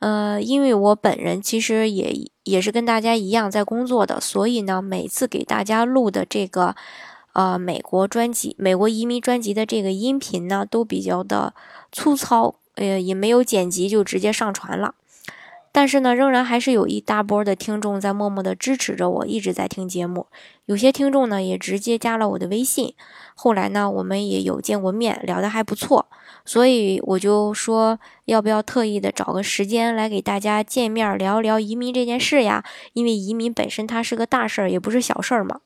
呃，因为我本人其实也也是跟大家一样在工作的，所以呢，每次给大家录的这个呃美国专辑、美国移民专辑的这个音频呢，都比较的粗糙，呃，也没有剪辑就直接上传了。但是呢，仍然还是有一大波的听众在默默的支持着我，一直在听节目。有些听众呢，也直接加了我的微信。后来呢，我们也有见过面，聊得还不错。所以我就说，要不要特意的找个时间来给大家见面聊聊移民这件事呀？因为移民本身它是个大事儿，也不是小事儿嘛。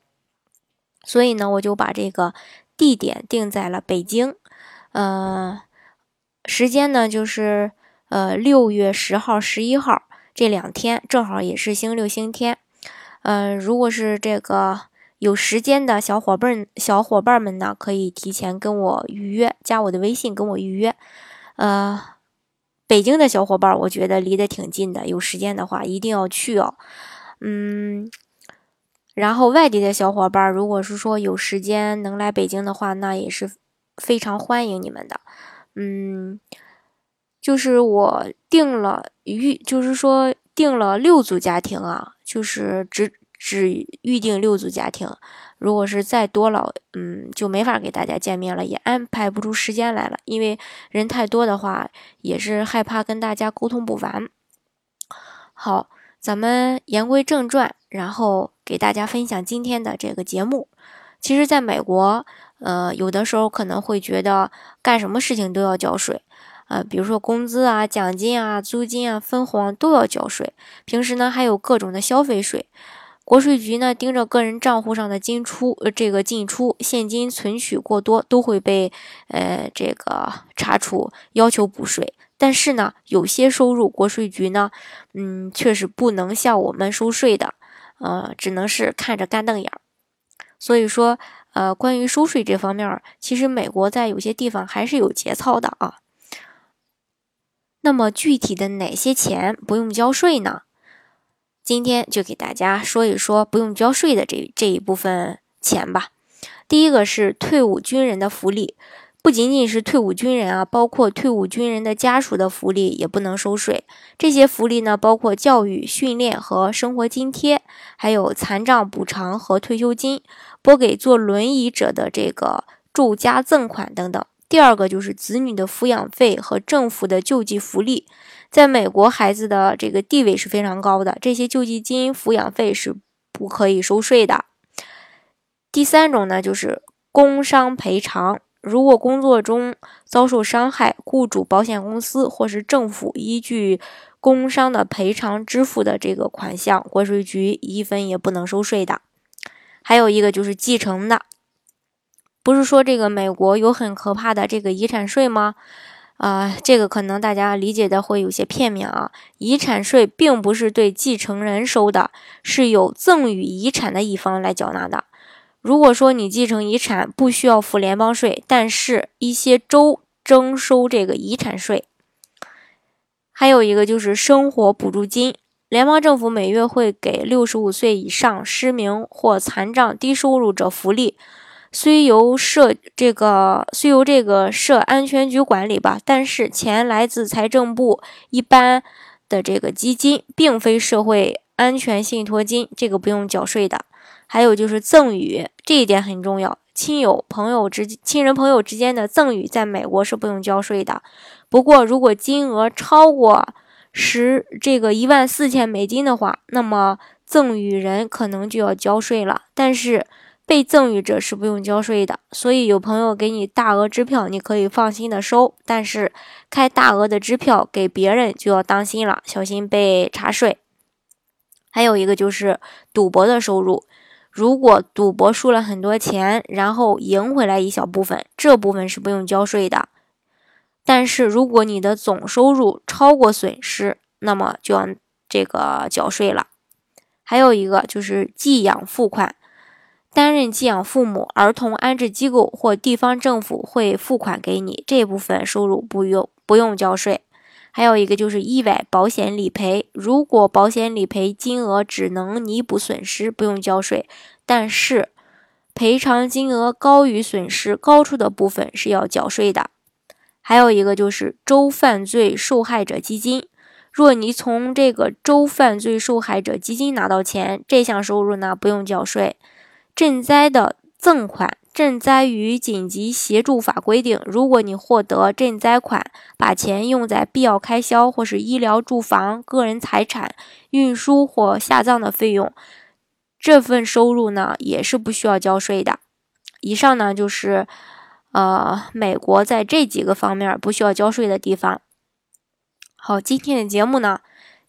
所以呢，我就把这个地点定在了北京，呃，时间呢就是。呃，六月十号、十一号这两天正好也是星六、星天。嗯，如果是这个有时间的小伙伴、小伙伴们呢，可以提前跟我预约，加我的微信跟我预约。呃，北京的小伙伴，我觉得离得挺近的，有时间的话一定要去哦。嗯，然后外地的小伙伴，如果是说有时间能来北京的话，那也是非常欢迎你们的。嗯。就是我定了预，就是说定了六组家庭啊，就是只只预定六组家庭。如果是再多了，嗯，就没法给大家见面了，也安排不出时间来了。因为人太多的话，也是害怕跟大家沟通不完。好，咱们言归正传，然后给大家分享今天的这个节目。其实，在美国，呃，有的时候可能会觉得干什么事情都要交税。呃，比如说工资啊、奖金啊、租金啊、分红都要交税。平时呢，还有各种的消费税。国税局呢，盯着个人账户上的进出，呃，这个进出现金存取过多，都会被呃这个查处，要求补税。但是呢，有些收入国税局呢，嗯，却是不能向我们收税的，呃，只能是看着干瞪眼儿。所以说，呃，关于收税这方面，其实美国在有些地方还是有节操的啊。那么具体的哪些钱不用交税呢？今天就给大家说一说不用交税的这这一部分钱吧。第一个是退伍军人的福利，不仅仅是退伍军人啊，包括退伍军人的家属的福利也不能收税。这些福利呢，包括教育、训练和生活津贴，还有残障补偿和退休金，拨给坐轮椅者的这个住家赠款等等。第二个就是子女的抚养费和政府的救济福利，在美国孩子的这个地位是非常高的，这些救济金、抚养费是不可以收税的。第三种呢，就是工伤赔偿，如果工作中遭受伤害，雇主、保险公司或是政府依据工伤的赔偿支付的这个款项，国税局一分也不能收税的。还有一个就是继承的。不是说这个美国有很可怕的这个遗产税吗？啊，这个可能大家理解的会有些片面啊。遗产税并不是对继承人收的，是有赠与遗产的一方来缴纳的。如果说你继承遗产不需要付联邦税，但是一些州征收这个遗产税。还有一个就是生活补助金，联邦政府每月会给六十五岁以上失明或残障低收入者福利。虽由社这个虽由这个社安全局管理吧，但是钱来自财政部一般的这个基金，并非社会安全信托金，这个不用缴税的。还有就是赠与，这一点很重要，亲友朋友之亲人朋友之间的赠与，在美国是不用交税的。不过如果金额超过十这个一万四千美金的话，那么赠与人可能就要交税了。但是被赠与者是不用交税的，所以有朋友给你大额支票，你可以放心的收。但是开大额的支票给别人就要当心了，小心被查税。还有一个就是赌博的收入，如果赌博输了很多钱，然后赢回来一小部分，这部分是不用交税的。但是如果你的总收入超过损失，那么就要这个缴税了。还有一个就是寄养付款。担任寄养父母、儿童安置机构或地方政府会付款给你，这部分收入不用不用交税。还有一个就是意外保险理赔，如果保险理赔金额只能弥补损失，不用交税，但是赔偿金额高于损失高出的部分是要缴税的。还有一个就是州犯罪受害者基金，若你从这个州犯罪受害者基金拿到钱，这项收入呢不用缴税。赈灾的赠款。赈灾与紧急协助法规定，如果你获得赈灾款，把钱用在必要开销或是医疗、住房、个人财产、运输或下葬的费用，这份收入呢也是不需要交税的。以上呢就是，呃，美国在这几个方面不需要交税的地方。好，今天的节目呢。